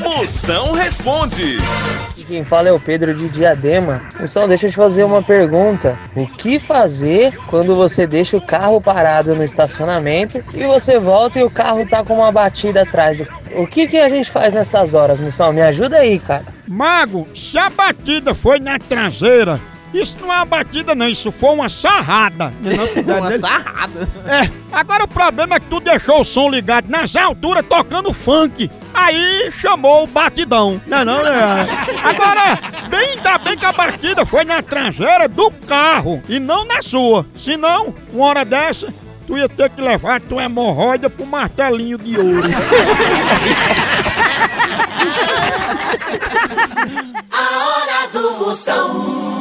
Moção responde. Quem fala é o Pedro de Diadema. Pessoal, deixa eu te fazer uma pergunta. O que fazer quando você deixa o carro parado no estacionamento e você volta e o carro tá com uma batida atrás? Do... O que, que a gente faz nessas horas, Moção? Me ajuda aí, cara. Mago, se a batida foi na traseira, isso não é uma batida não, isso foi uma sarrada. Uma sarrada. É, agora o problema é que tu deixou o som ligado nas alturas tocando funk. Aí chamou o batidão. Não, é não, né? Agora, bem, ainda bem que a batida foi na traseira do carro e não na sua. Senão, uma hora dessa, tu ia ter que levar tua hemorroida pro martelinho de ouro. A hora do Moção.